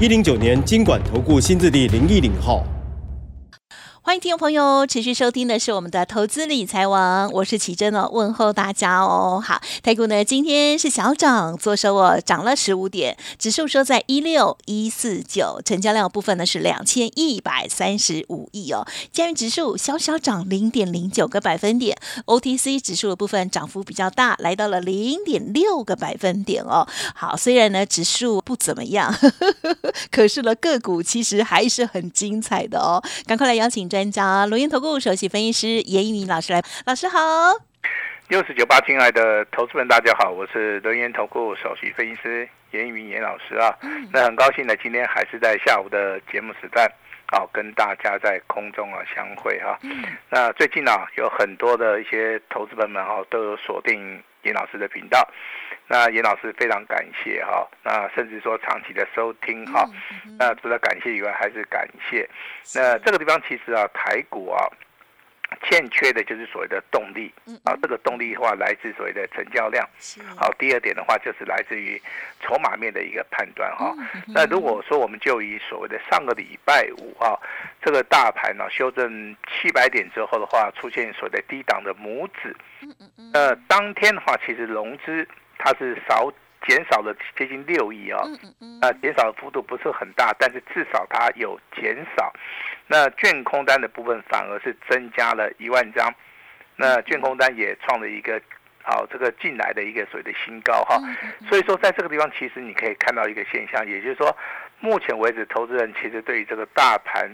一零九年金管投顾新字第零一零号。欢迎听众朋友持续收听的是我们的投资理财王，我是奇珍哦，问候大家哦。好，台股呢今天是小涨，做收哦，涨了十五点，指数收在一六一四九，成交量部分呢是两千一百三十五亿哦。加元指数小小涨零点零九个百分点，OTC 指数的部分涨幅比较大，来到了零点六个百分点哦。好，虽然呢指数不怎么样，可是呢个股其实还是很精彩的哦。赶快来邀请。专家罗源投顾首席分析师严一鸣老师来，老师好。六四九八，亲爱的投资们，大家好，我是罗源投顾首席分析师严一鸣严老师啊。那很高兴呢，今天还是在下午的节目时段，好跟大家在空中啊相会哈。那最近啊，有很多的一些投资朋友们哈，都有锁定严老师的频道。那严老师非常感谢哈，那甚至说长期的收听哈，那除了感谢以外还是感谢。那这个地方其实啊，台股啊欠缺的就是所谓的动力啊，这个动力的话来自所谓的成交量。好，第二点的话就是来自于筹码面的一个判断哈。那如果说我们就以所谓的上个礼拜五啊，这个大盘呢修正七百点之后的话，出现所谓的低档的拇指，呃，当天的话其实融资。它是少减少了接近六亿啊，啊，减少的幅度不是很大，但是至少它有减少。那券空单的部分反而是增加了一万张，那券空单也创了一个好这个进来的一个所谓的新高哈。所以说在这个地方，其实你可以看到一个现象，也就是说，目前为止，投资人其实对于这个大盘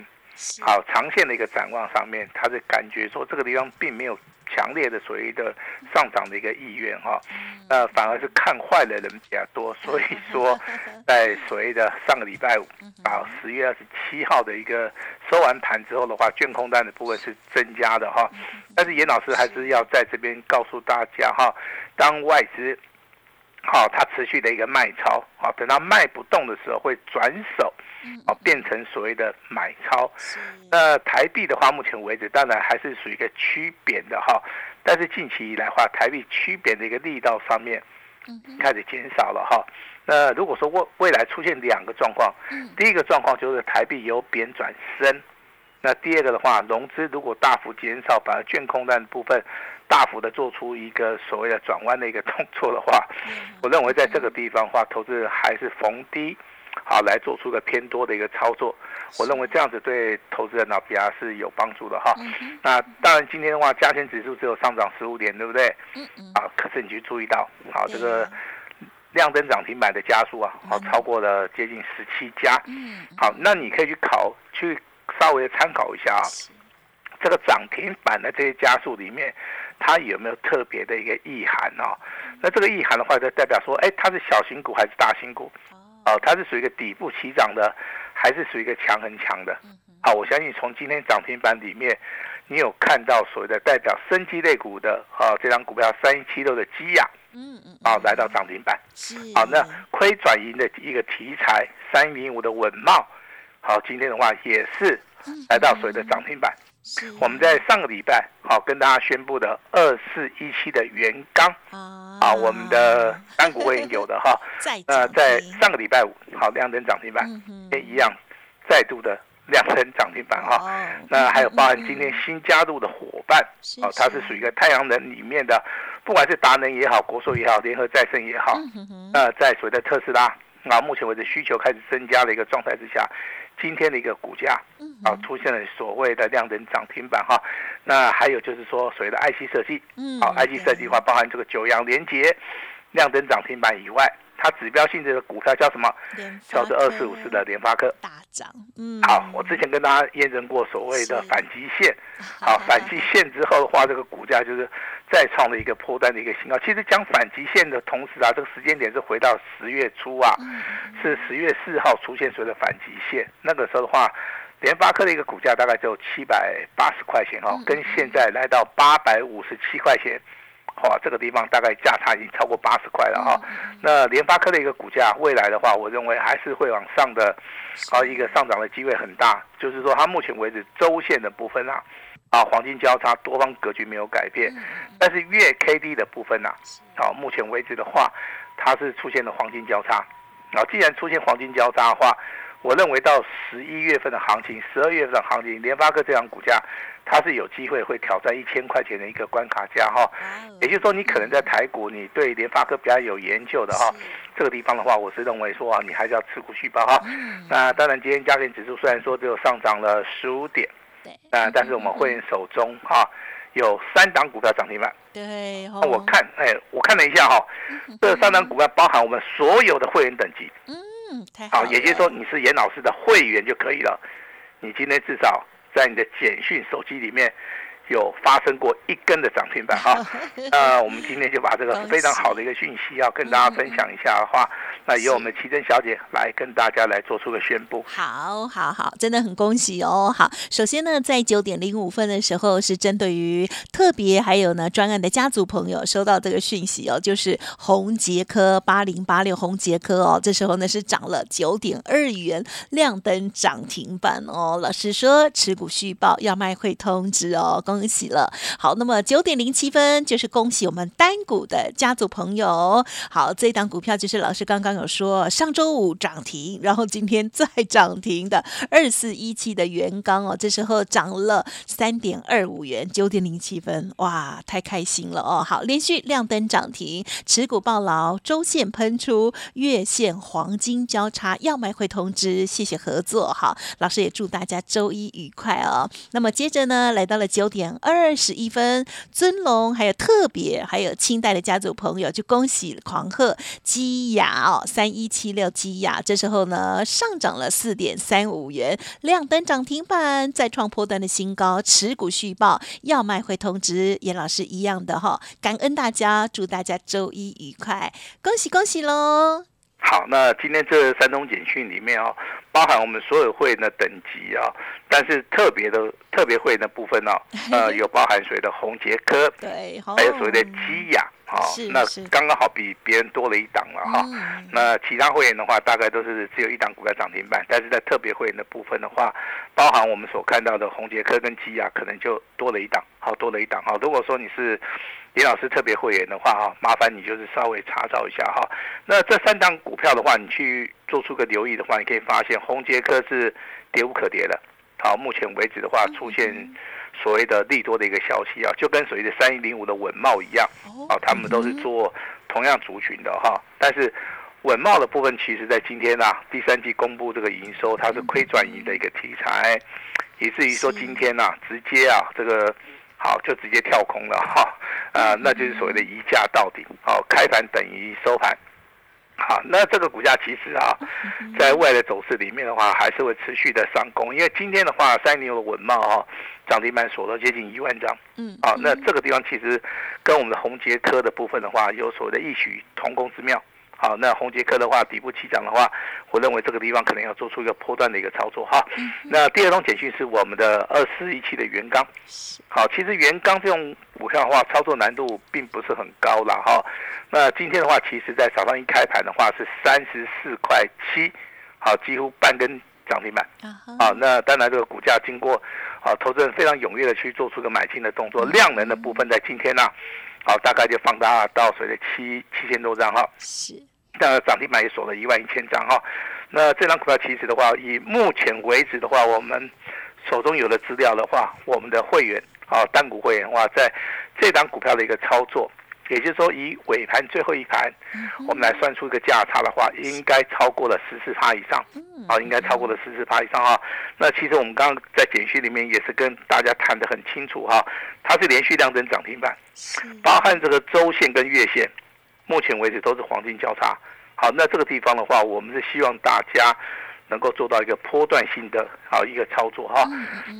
好长线的一个展望上面，他是感觉说这个地方并没有。强烈的所谓的上涨的一个意愿哈，那反而是看坏的人比较多，所以说 在所谓的上个礼拜五啊十月二十七号的一个收完盘之后的话，卷空单的部分是增加的哈，但是严老师还是要在这边告诉大家哈，当外资好它持续的一个卖超好，等到卖不动的时候会转手。哦，变成所谓的买超，那台币的话，目前为止当然还是属于一个趋贬的哈，但是近期以来话，台币趋贬的一个力道上面，开始减少了哈。那如果说未未来出现两个状况，第一个状况就是台币由贬转升，那第二个的话，融资如果大幅减少，把券空单部分大幅的做出一个所谓的转弯的一个动作的话，我认为在这个地方话，投资人还是逢低。好，来做出个偏多的一个操作，我认为这样子对投资人呢比较是有帮助的哈。那当然今天的话，加权指数只有上涨十五点，对不对？嗯嗯。啊，可是你去注意到，好，这个亮灯涨停板的家数啊，好，超过了接近十七家。嗯。好，那你可以去考，去稍微参考一下啊，这个涨停板的这些加速里面，它有没有特别的一个意涵哦？那这个意涵的话，就代表说，哎，它是小型股还是大型股？哦，它是属于一个底部起涨的，还是属于一个强很强的？好，我相信从今天涨停板里面，你有看到所谓的代表生机类股的啊，这张股票三一七六的基亚，嗯嗯，啊，来到涨停板。好，那亏转盈的一个题材三零五的稳茂，好，今天的话也是来到所谓的涨停板。我们在上个礼拜好跟大家宣布的二四一七的元刚啊，我们的单股会有的哈，那在上个礼拜五好亮灯涨停板，也一样再度的亮灯涨停板哈。那还有包含今天新加入的伙伴，哦，它是属于一个太阳能里面的，不管是达能也好，国硕也好，联合再生也好，那在所谓的特斯拉啊，目前为止需求开始增加的一个状态之下。今天的一个股价，啊，出现了所谓的量能涨停板哈，那还有就是说所谓的 IC 设计，好，IC 设计的话，包含这个九阳连接量能涨停板以外，它指标性质的股票叫什么？叫做二四五四的联发科。大涨，嗯，好，我之前跟大家验证过所谓的反极线，好，反极线之后的话，这个股价就是再创了一个破单的一个新高。其实讲反极线的同时啊，这个时间点是回到十月初啊，嗯是十月四号出现所谓的反极线，那个时候的话。联发科的一个股价大概只有七百八十块钱哦嗯，跟现在来到八百五十七块钱，哇，这个地方大概价差已经超过八十块了哈、嗯那联发科的一个股价，未来的话，我认为还是会往上的，啊，一个上涨的机会很大。就是说，它目前为止周线的部分啊，啊，黄金交叉多方格局没有改变，嗯但是月 K D 的部分啊，啊，目前为止的话，它是出现了黄金交叉。啊，既然出现黄金交叉的话，我认为到十一月份的行情，十二月份的行情，联发科这张股价，它是有机会会挑战一千块钱的一个关卡价哈。也就是说，你可能在台股，你对联发科比较有研究的哈，这个地方的话，我是认为说啊，你还是要持股续报哈。嗯。那当然，今天加权指数虽然说只有上涨了十五点，对，那但是我们会员手中哈有三档股票涨停板。对，我看，哎，我看了一下哈，这三档股票包含我们所有的会员等级，嗯，太好也就是说你是严老师的会员就可以了。你今天至少在你的简讯手机里面有发生过一根的涨停板哈。那我们今天就把这个非常好的一个讯息要跟大家分享一下的话，那由我们奇珍小姐来跟大家来做出个宣布。好，好，好，真的很恭喜哦！好，首先呢，在九点零五分的时候，是针对于特别还有呢专案的家族朋友收到这个讯息哦，就是红杰科八零八六红杰科哦，这时候呢是涨了九点二元，亮灯涨停板哦。老师说持股续报要卖会通知哦，恭恭喜了。好，那么九点零七分就是恭喜我们单股的家族朋友。好，这一档股票就是老师刚刚有说，上周五涨停，然后今天再涨停的二四一七的元刚哦，这时候涨了三点二五元，九点零七分，哇，太开心了哦！好，连续亮灯涨停，持股爆牢，周线喷出，月线黄金交叉，要买会通知，谢谢合作哈。老师也祝大家周一愉快哦。那么接着呢，来到了九点二十一分，尊龙还有特别还有清代的家族朋友，就恭喜狂贺基雅哦，三一七六基雅，这时候呢上涨了四点三五元，亮灯涨停板，再创破断的新高，持股续报，要卖会通知，严老师一样的哈、感恩大家，祝大家周一愉快，恭喜恭喜喽！好，那今天这三通简讯里面哦，包含我们所有会员的等级啊，但是特别的特别会员的部分哦，呃，有包含所谓的红杰科，对，哦还有所谓的基雅，哦，那是刚刚好比别人多了一档了哈。嗯那其他会员的话，大概都是只有一档股票涨停板，但是在特别会员的部分的话，包含我们所看到的红杰科跟基亚，可能就多了一档，好多了一档哈。如果说你是李老师特别会员的话哈，麻烦你就是稍微查找一下哈。那这三档股票的话，你去做出个留意的话，你可以发现红杰科是跌无可跌的。好，目前为止的话，出现所谓的利多的一个消息啊，就跟所谓的三一零五的稳茂一样。哦啊，他们都是做同样族群的哈，但是稳茂的部分，其实在今天啊，第三季公布这个营收，它是亏转移的一个题材，以至于说今天呐、直接啊，这个好就直接跳空了哈，啊，那就是所谓的一价到底，好，开盘等于收盘。好，那这个股价其实啊，在未来的走势里面的话，还是会持续的上攻，因为今天的话，三零的稳茂啊，涨停板锁了接近一万张。嗯，啊，那这个地方其实跟我们的红杰科的部分的话，有所谓的异曲同工之妙。好，那红杰科的话，底部起涨的话，我认为这个地方可能要做出一个波段的一个操作哈。那第二种简讯是我们的二四一七的原钢。好，其实原钢这种股票的话，操作难度并不是很高了哈。那今天的话，其实在早上一开盘的话是三十四块七，好，几乎半根涨停板。啊哈，啊，那当然这个股价经过啊投资人非常踊跃的去做出个买进的动作，量能的部分在今天呢、好、大概就放大到所谓的七七千多张哈，是，那涨停板也锁了一万一千张哈。那这张股票其实的话，以目前为止的话，我们手中有的资料的话，我们的会员啊单股会员的话，在这档股票的一个操作，也就是说以尾盘最后一盘，我们来算出一个价差的话，应该超过了十四趴以上。啊，应该超过了十四趴以上哈。那其实我们刚刚在简讯里面也是跟大家谈得很清楚哈，它是连续量增涨停板，包含这个周线跟月线，目前为止都是黄金交叉。好，那这个地方的话，我们是希望大家能够做到一个波段性的啊一个操作哈。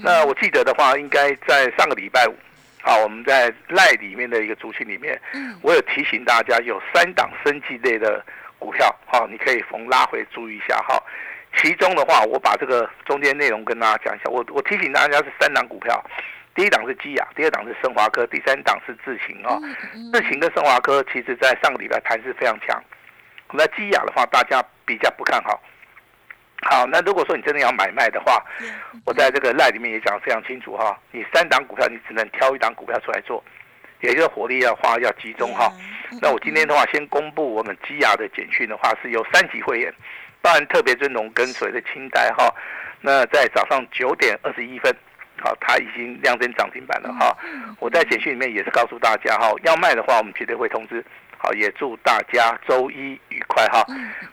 那我记得的话，应该在上个礼拜五，啊，我们在赖里面的一个族群里面，我有提醒大家有三档升级类的股票，哈，你可以逢拉回注意一下哈。其中的话，我把这个中间内容跟大家讲一下。我我提醒大家是三档股票，第一档是基亚，第二档是升华科，第三档是智勤啊。智勤跟升华科其实在上个礼拜盘是非常强。那基亚的话，大家比较不看好。好，那如果说你真的要买卖的话，我在这个赖里面也讲得非常清楚哈。你三档股票，你只能挑一档股票出来做，也就是火力要花要集中哈。那我今天的话，先公布我们基亚的简讯的话，是由三级会员。当然，特别尊荣跟随的清代哈，那在早上九点二十一分，好，它已经亮灯涨停板了哈。我在简讯里面也是告诉大家哈，要卖的话我们绝对会通知。好，也祝大家周一愉快哈。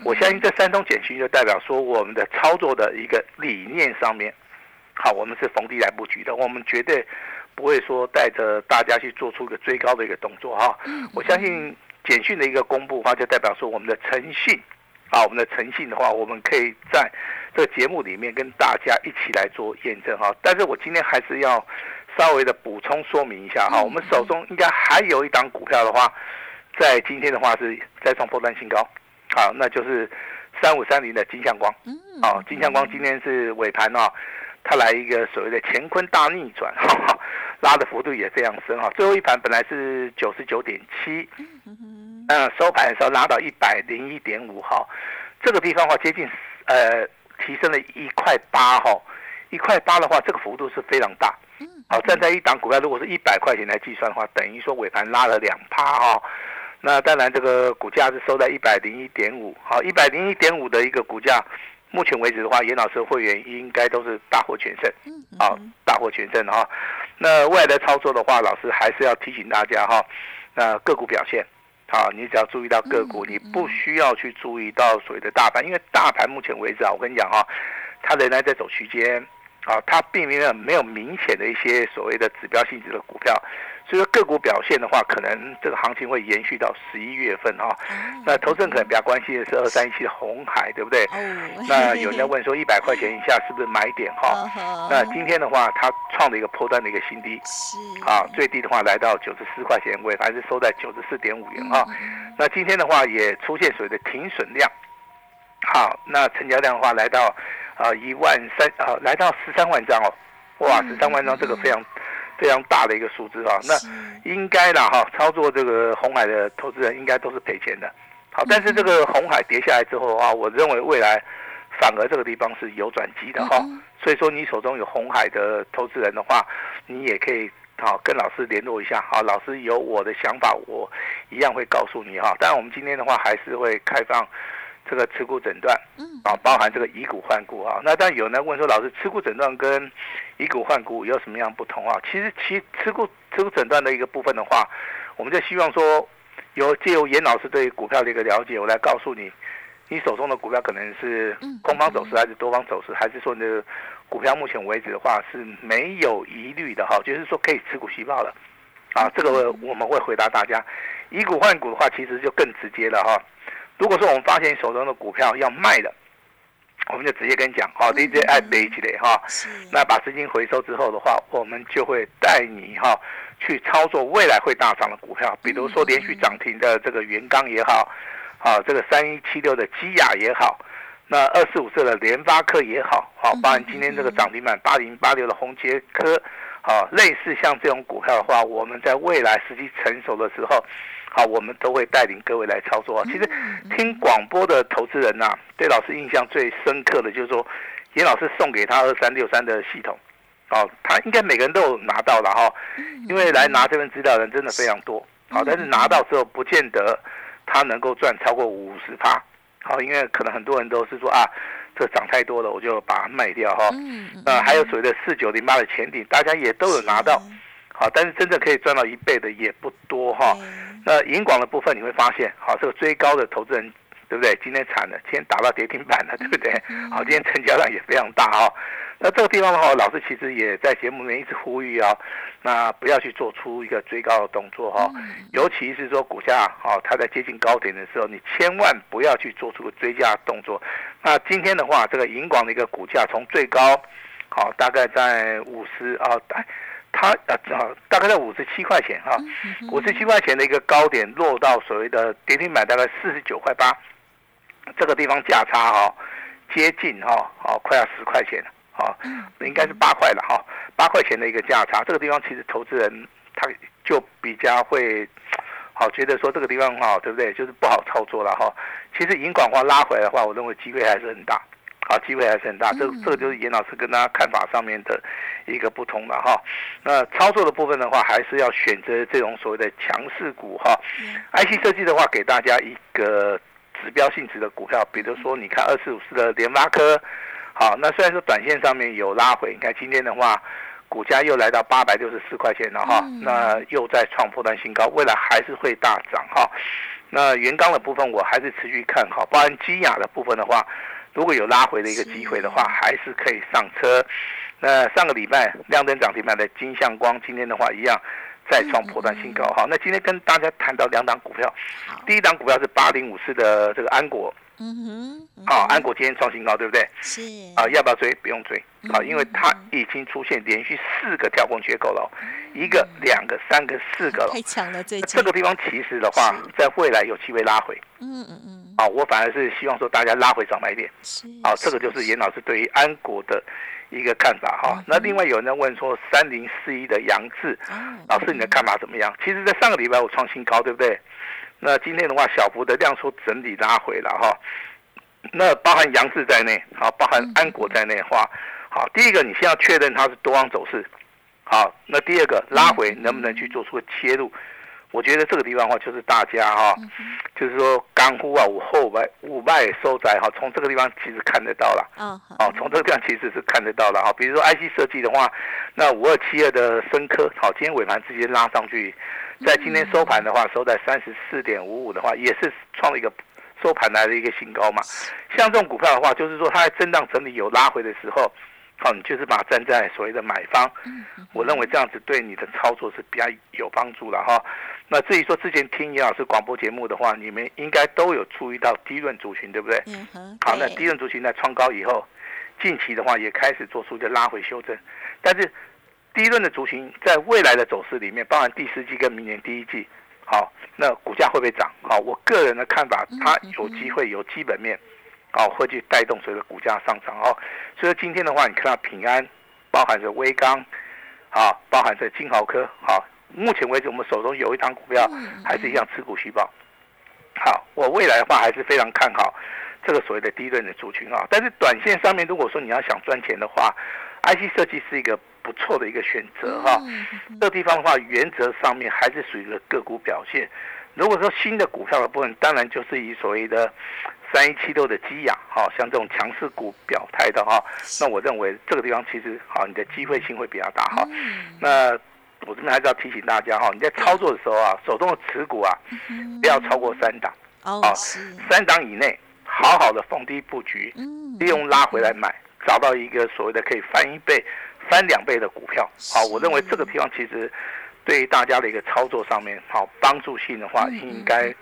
我相信这三通简讯就代表说我们的操作的一个理念上面，好，我们是逢低来布局的，我们绝对不会说带着大家去做出一个追高的一个动作哈。我相信简讯的一个公布的话，就代表说我们的诚信。啊，我们的诚信的话，我们可以在这个节目里面跟大家一起来做验证哈。但是我今天还是要稍微的补充说明一下哈。我们手中应该还有一档股票的话，在今天的话是再创破断新高，好，那就是三五三零的金相光。啊，金相光今天是尾盘啊，它来一个所谓的乾坤大逆转，哈 拉的幅度也非常深哈。最后一盘本来是九十九点七。嗯，收盘的时候拉到一百零一点五哈，这个地方的话接近呃提升了一块八哈，一块八的话这个幅度是非常大。好，站在一档股票如果是一百块钱来计算的话，等于说尾盘拉了两趴哈。那当然这个股价是收在一百零一点五，好，一百零一点五的一个股价，目前为止的话，严老师的会员应该都是大获全胜。嗯好，大获全胜哈。那未来的操作的话，老师还是要提醒大家哈，那个股表现。好，你只要注意到个股，你不需要去注意到所谓的大盘，因为大盘目前为止啊，我跟你讲哈，它仍然在走区间，啊，它并没有没有明显的一些所谓的指标性质的股票。所以说个股表现的话，可能这个行情会延续到十一月份哈。那投资人可能比较关心的是二三一七的红海，对不对？那有人在问说 一百块钱以下是不是买点哈？那今天的话，它创了一个破断的一个新低，啊，最低的话来到九十四块钱，尾盘是收在九十四点五元哈。那今天的话也出现所谓的停损量，好，那成交量的话来到啊一万三啊，来到十三万张哦，哇，十三万张这个非常。非常大的一个数字啊，那应该啦哈，操作这个红海的投资人应该都是赔钱的。好，但是这个红海跌下来之后的话，我认为未来反而这个地方是有转机的哈。所以说你手中有红海的投资人的话，你也可以好跟老师联络一下。好，老师有我的想法，我一样会告诉你哈。当然我们今天的话还是会开放。这个持股诊断，嗯，啊，包含这个以股换股啊。那但有人问说，老师，持股诊断跟以股换股有什么样不同啊？其实，其持股持股诊断的一个部分的话，我们就希望说，由借由严老师对股票的一个了解，我来告诉你，你手中的股票可能是空方走势还是多方走势，还是说你的股票目前为止的话是没有疑虑的哈，就是说可以持股续报了啊。这个我们会回答大家。以股换股的话，其实就更直接了哈。如果说我们发现手中的股票要卖的，我们就直接跟你讲，好，DJ 爱背起来哈，那把资金回收之后的话，我们就会带你哈去操作未来会大涨的股票，比如说连续涨停的这个元刚也好，啊这个三一七六的基亚也好，那二四五四的联发科也好，好，包含今天这个涨停板八零八六的红杰科，好，类似像这种股票的话，我们在未来时机成熟的时候。好，我们都会带领各位来操作。其实听广播的投资人呐，对老师印象最深刻的就是说，严老师送给他二三六三的系统，哦，他应该每个人都有拿到了哈，因为来拿这份资料的人真的非常多。好，但是拿到之后不见得他能够赚超过五十趴。好，因为可能很多人都是说啊，这涨太多了，我就把它卖掉哈。嗯。呃，还有所谓的四九零八的前顶，大家也都有拿到。好，但是真正可以赚到一倍的也不多哈。那银广的部分你会发现，好，这个追高的投资人，对不对？今天惨了，今天打到跌停板了，对不对？好，今天成交量也非常大哈。那这个地方的话，老师其实也在节目里面一直呼吁啊，那不要去做出一个追高的动作哈，尤其是说股价啊，它在接近高点的时候，你千万不要去做出个追加动作。那今天的话，这个银广的一个股价从最高好大概在五十啊，它呃啊大概在五十七块钱哈，五十七块钱的一个高点落到所谓的跌停板大概四十九块八，这个地方价差哈接近哈好快要十块钱。了哦，应该是八块了哈，八块钱的一个价差，这个地方其实投资人他就比较会好觉得说这个地方哈，对不对？就是不好操作了哈。其实银广话拉回来的话，我认为机会还是很大，啊，机会还是很大。这这个就是严老师跟大家看法上面的一个不同了哈。那操作的部分的话，还是要选择这种所谓的强势股哈。IC 设计的话，给大家一个指标性质的股票，比如说你看二四五四的联发科。好，那虽然说短线上面有拉回，你看今天的话，股价又来到八百六十四块钱了哈，那又在创破断新高，未来还是会大涨哈。那原钢的部分我还是持续看好，包含基亚的部分的话，如果有拉回的一个机会的话，还是可以上车。那上个礼拜亮灯涨停板的金相光，今天的话一样再创破断新高。哈。那今天跟大家谈到两档股票，第一档股票是八零五四的这个安国。嗯哼，好，安国今天创新高，对不对？是。啊，要不要追？不用追，啊，因为它已经出现连续四个跳空缺口了，一个、两个、三个、四个了，太强了，最近。这个地方其实的话，在未来有机会拉回。嗯嗯嗯，啊，我反而是希望说大家拉回早买点。是，好，这个就是。严老师对于安国的一个看法哈。那另外有人在问说三零四一的杨志，老师你的看法怎么样？其实，在上个礼拜我创新高，对不对？那今天的话，小幅的量缩整理拉回了哈。那包含杨志在内，好，包含安国在内的话，好，第一个你先要确认它是多方走势，好，那第二个拉回能不能去做出个切入？我觉得这个地方的话，就是大家哈，就是说干枯啊，五后外五外收窄哈，从这个地方其实看得到了，哦，好，从这个地方其实是看得到了哈。比如说 IC 设计的话，那五二七二的深科，好，今天尾盘直接拉上去。在今天收盘的话，收在三十四点五五的话，也是创了一个收盘来的一个新高嘛。像这种股票的话，就是说它在震荡整理有拉回的时候，好，你就是把它站在所谓的买方。我认为这样子对你的操作是比较有帮助了哈。那至于说之前听严老师广播节目的话，你们应该都有注意到低润族群，对不对？好，那低润族群在创高以后，近期的话也开始做出一个拉回修正，但是。第一轮的族群在未来的走势里面，包含第四季跟明年第一季，好，那股价会不会涨？好，我个人的看法，它有机会有基本面，好，会去带动所有的股价上涨哦。所以今天的话，你看到平安，包含着微钢，好，包含着金豪科，好，目前为止我们手中有一档股票，还是一样持股续报。好，我未来的话还是非常看好这个所谓的第一轮的族群啊。但是短线上面，如果说你要想赚钱的话，IC 设计是一个。不错的一个选择哈，这个地方的话，原则上面还是属于个个股表现。如果说新的股票的部分，当然就是以所谓的三一七六的基亚，哈，像这种强势股表态的哈，那我认为这个地方其实好，你的机会性会比较大哈。那我这边还是要提醒大家哈，你在操作的时候啊，手中的持股啊，不要超过三档，哦，三档以内，好好的逢低布局，利用拉回来买，找到一个所谓的可以翻一倍。翻两倍的股票，好，我认为这个地方其实对大家的一个操作上面，好帮助性的话，应该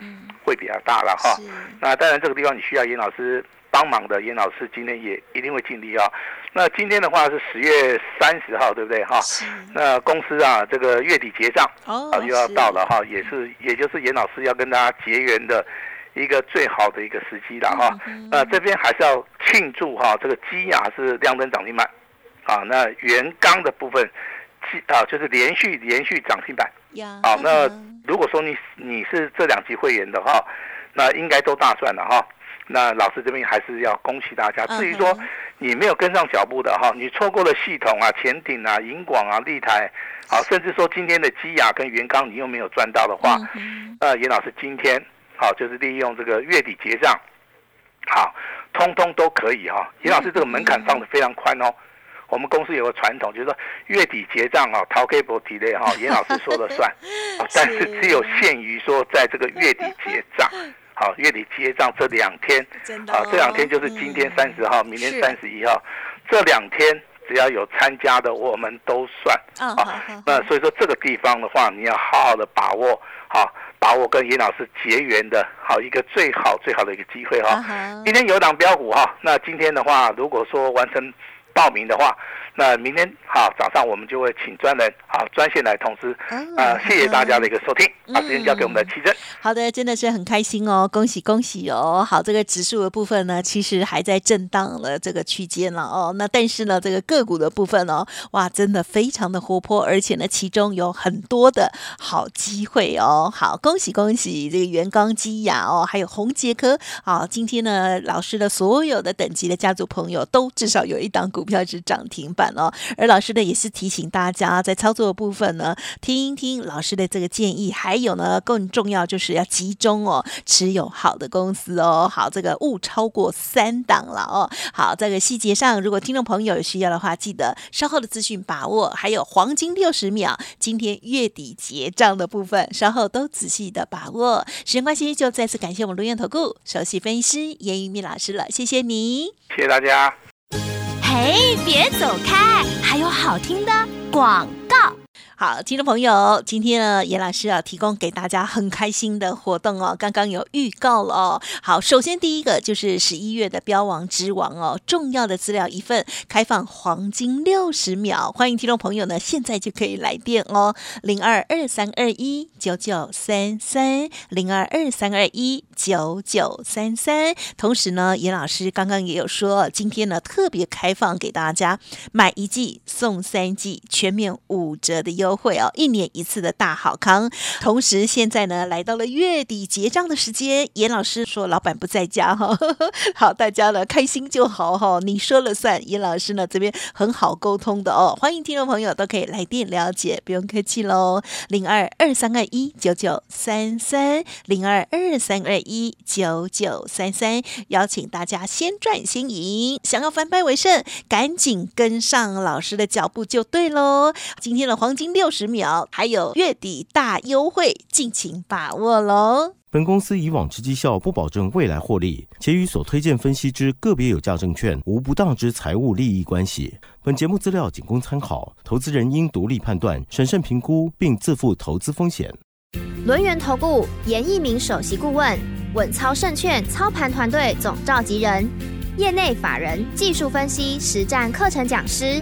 会比较大了哈。那当然这个地方你需要严老师帮忙的，严老师今天也一定会尽力啊。那今天的话是十月三十号，对不对哈？那公司啊，这个月底结账啊，又要到了哈，也是也就是严老师要跟大家结缘的一个最好的一个时机了哈。那这边还是要庆祝哈，这个基亚是亮灯涨停板。啊，那原钢的部分，啊，就是连续连续涨停板。好，那如果说你你是这两级会员的话，那应该都大赚了哈。那老师这边还是要恭喜大家。至于说你没有跟上脚步的哈，你错过了系统啊、前顶啊、银广啊、立台，好，甚至说今天的基亚跟元刚你又没有赚到的话，呃，严老师今天好就是利用这个月底结账，好，通通都可以哈。严老师这个门槛放的非常宽哦。我们公司有个传统，就是说月底结账啊，淘 K 博提的哈，严老师说了算，但是只有限于说在这个月底结账，好，月底结账这两天，啊，这两天就是今天三十号，明天三十一号，这两天只要有参加的，我们都算啊。那所以说这个地方的话，你要好好的把握，好把握跟严老师结缘的好一个最好最好的一个机会哈。今天有档标股哈，那今天的话，如果说完成报名的话。那明天好早上我们就会请专人好专线来通知啊！谢谢大家的一个收听，把时间交给我们的奇珍。好的，真的是很开心哦，恭喜恭喜哦！好，这个指数的部分呢，其实还在震荡的这个区间了哦。那但是呢，这个个股的部分哦，哇，真的非常的活泼，而且呢，其中有很多的好机会哦。好，恭喜恭喜这个元刚基亚哦，还有红杰科。好，今天呢，老师的所有的等级的家族朋友都至少有一档股票是涨停板。哦，而老师呢也是提醒大家，在操作的部分呢，听一听老师的这个建议，还有呢，更重要就是要集中哦，持有好的公司哦，好，这个勿超过三档了哦。好，这个细节上，如果听众朋友有需要的话，记得稍后的资讯把握，还有黄金六十秒，今天月底结账的部分，稍后都仔细的把握。时间关系，就再次感谢我们录音投顾首席分析师严玉密老师了，谢谢你，谢谢大家。哎，别走开，还有好听的广告。好，听众朋友，今天呢，严老师啊，提供给大家很开心的活动哦。刚刚有预告了哦。好，首先第一个就是十一月的标王之王哦，重要的资料一份，开放黄金六十秒，欢迎听众朋友呢，现在就可以来电哦，零二二三二一九九三三，零二二三二一九九三三。同时呢，严老师刚刚也有说，今天呢特别开放给大家买一季送三季，全面五折的优。优惠哦，一年一次的大好康。同时，现在呢来到了月底结账的时间，严老师说老板不在家哈，好，大家呢开心就好哈，你说了算。严老师呢这边很好沟通的哦，欢迎听众朋友都可以来电了解，不用客气喽。零二二三二一九九三三，零二二三二一九九三三，邀请大家先赚先赢，想要翻败为胜，赶紧跟上老师的脚步就对喽。今天的黄金。六十秒，还有月底大优惠，敬请把握喽！本公司以往之绩效不保证未来获利，且与所推荐分析之个别有价证券无不当之财务利益关系。本节目资料仅供参考，投资人应独立判断、审慎评估，并自负投资风险。轮源投顾严一鸣首席顾问，稳操胜券操盘团队总召集人，业内法人技术分析实战课程讲师。